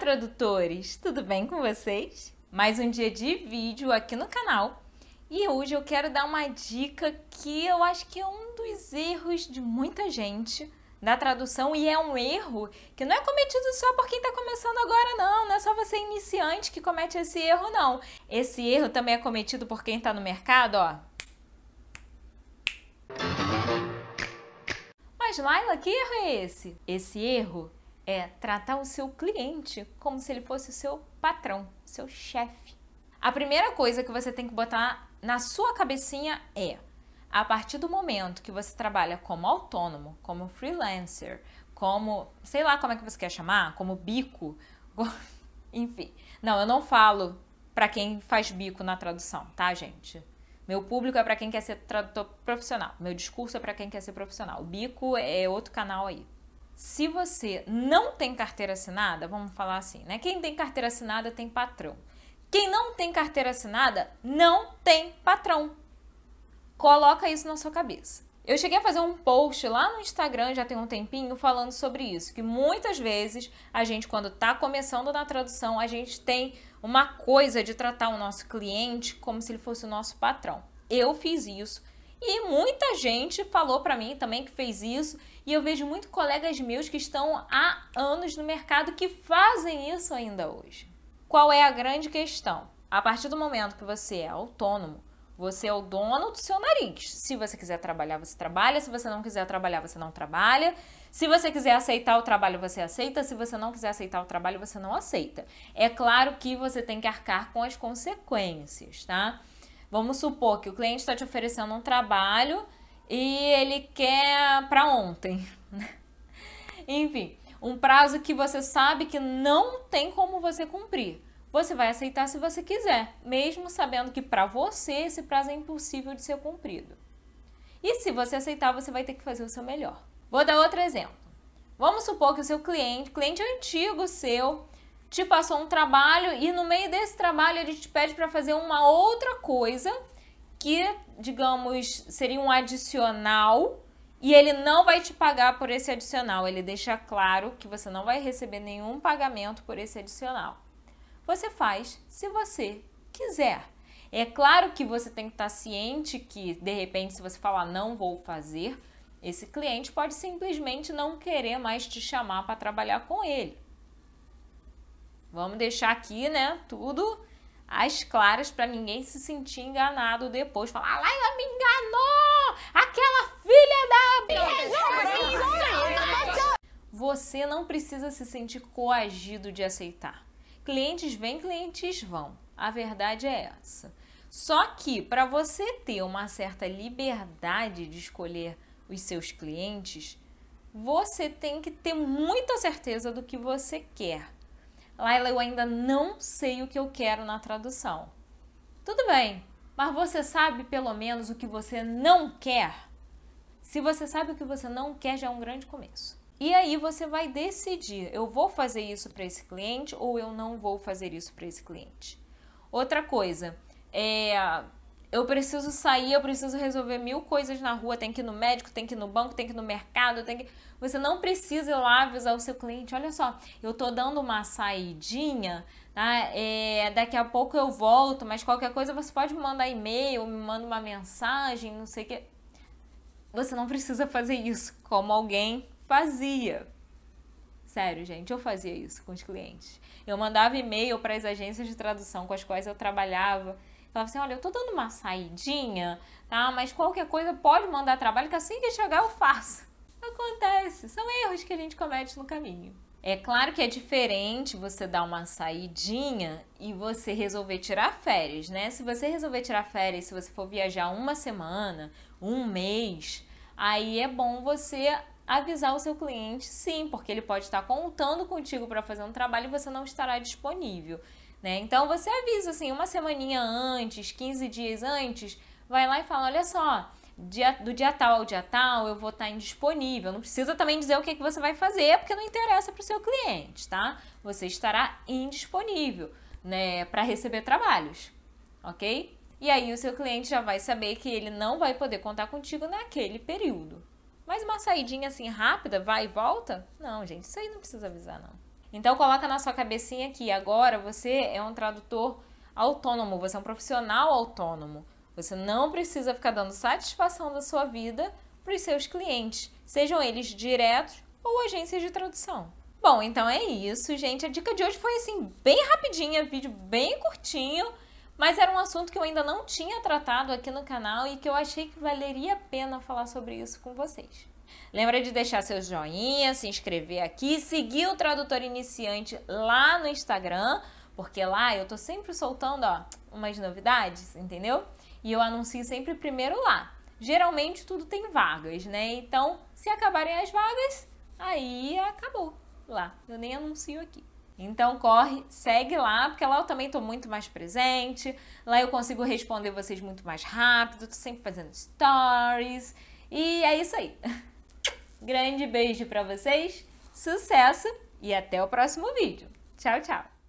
tradutores! Tudo bem com vocês? Mais um dia de vídeo aqui no canal e hoje eu quero dar uma dica que eu acho que é um dos erros de muita gente da tradução e é um erro que não é cometido só por quem está começando agora, não. Não é só você iniciante que comete esse erro, não. Esse erro também é cometido por quem está no mercado, ó. Mas Laila, que erro é esse? Esse erro é tratar o seu cliente como se ele fosse o seu patrão, seu chefe. A primeira coisa que você tem que botar na sua cabecinha é: a partir do momento que você trabalha como autônomo, como freelancer, como, sei lá como é que você quer chamar, como bico, enfim. Não, eu não falo para quem faz bico na tradução, tá, gente? Meu público é para quem quer ser tradutor profissional. Meu discurso é para quem quer ser profissional. O bico é outro canal aí. Se você não tem carteira assinada, vamos falar assim, né? Quem tem carteira assinada tem patrão. Quem não tem carteira assinada não tem patrão. Coloca isso na sua cabeça. Eu cheguei a fazer um post lá no Instagram já tem um tempinho falando sobre isso, que muitas vezes a gente quando está começando na tradução, a gente tem uma coisa de tratar o nosso cliente como se ele fosse o nosso patrão. Eu fiz isso e muita gente falou para mim também que fez isso, e eu vejo muito colegas meus que estão há anos no mercado que fazem isso ainda hoje. Qual é a grande questão? A partir do momento que você é autônomo, você é o dono do seu nariz. Se você quiser trabalhar, você trabalha. Se você não quiser trabalhar, você não trabalha. Se você quiser aceitar o trabalho, você aceita. Se você não quiser aceitar o trabalho, você não aceita. É claro que você tem que arcar com as consequências, tá? Vamos supor que o cliente está te oferecendo um trabalho e ele quer para ontem. Enfim, um prazo que você sabe que não tem como você cumprir. Você vai aceitar se você quiser, mesmo sabendo que para você esse prazo é impossível de ser cumprido. E se você aceitar, você vai ter que fazer o seu melhor. Vou dar outro exemplo. Vamos supor que o seu cliente, cliente antigo seu, te passou um trabalho e no meio desse trabalho ele te pede para fazer uma outra coisa que, digamos, seria um adicional e ele não vai te pagar por esse adicional. Ele deixa claro que você não vai receber nenhum pagamento por esse adicional. Você faz se você quiser. É claro que você tem que estar ciente que, de repente, se você falar não vou fazer, esse cliente pode simplesmente não querer mais te chamar para trabalhar com ele. Vamos deixar aqui, né, tudo às claras para ninguém se sentir enganado depois. Falar, ah, Laila me enganou! Aquela filha da... Você não precisa se sentir coagido de aceitar. Clientes vêm, clientes vão. A verdade é essa. Só que para você ter uma certa liberdade de escolher os seus clientes, você tem que ter muita certeza do que você quer. Laila, eu ainda não sei o que eu quero na tradução. Tudo bem, mas você sabe pelo menos o que você não quer? Se você sabe o que você não quer, já é um grande começo. E aí você vai decidir: eu vou fazer isso para esse cliente ou eu não vou fazer isso para esse cliente. Outra coisa, é, eu preciso sair, eu preciso resolver mil coisas na rua, tem que ir no médico, tem que ir no banco, tem que ir no mercado, tem que. Você não precisa ir lá avisar o seu cliente, olha só, eu tô dando uma saidinha, tá? É, daqui a pouco eu volto, mas qualquer coisa você pode me mandar e-mail, me manda uma mensagem, não sei o que. Você não precisa fazer isso como alguém fazia. Sério, gente, eu fazia isso com os clientes. Eu mandava e-mail para as agências de tradução com as quais eu trabalhava Falava assim, olha, eu tô dando uma saidinha, tá? Mas qualquer coisa pode mandar trabalho que assim que chegar eu faço. Acontece, são erros que a gente comete no caminho. É claro que é diferente você dar uma saidinha e você resolver tirar férias, né? Se você resolver tirar férias, se você for viajar uma semana, um mês, aí é bom você avisar o seu cliente, sim, porque ele pode estar contando contigo para fazer um trabalho e você não estará disponível. Né? Então você avisa assim, uma semaninha antes, 15 dias antes, vai lá e fala: olha só, dia, do dia tal ao dia tal eu vou estar indisponível. Não precisa também dizer o que, que você vai fazer, porque não interessa para o seu cliente, tá? Você estará indisponível né, para receber trabalhos, ok? E aí o seu cliente já vai saber que ele não vai poder contar contigo naquele período. Mas uma saidinha assim rápida, vai e volta? Não, gente, isso aí não precisa avisar, não. Então coloca na sua cabecinha que agora você é um tradutor autônomo, você é um profissional autônomo. Você não precisa ficar dando satisfação da sua vida para os seus clientes, sejam eles diretos ou agências de tradução. Bom, então é isso, gente. A dica de hoje foi assim, bem rapidinha, vídeo bem curtinho, mas era um assunto que eu ainda não tinha tratado aqui no canal e que eu achei que valeria a pena falar sobre isso com vocês. Lembra de deixar seu joinha, se inscrever aqui, seguir o Tradutor Iniciante lá no Instagram, porque lá eu tô sempre soltando, ó, umas novidades, entendeu? E eu anuncio sempre primeiro lá. Geralmente tudo tem vagas, né? Então, se acabarem as vagas, aí acabou lá. Eu nem anuncio aqui. Então corre, segue lá, porque lá eu também estou muito mais presente. Lá eu consigo responder vocês muito mais rápido, tô sempre fazendo stories. E é isso aí. Grande beijo para vocês, sucesso e até o próximo vídeo. Tchau, tchau.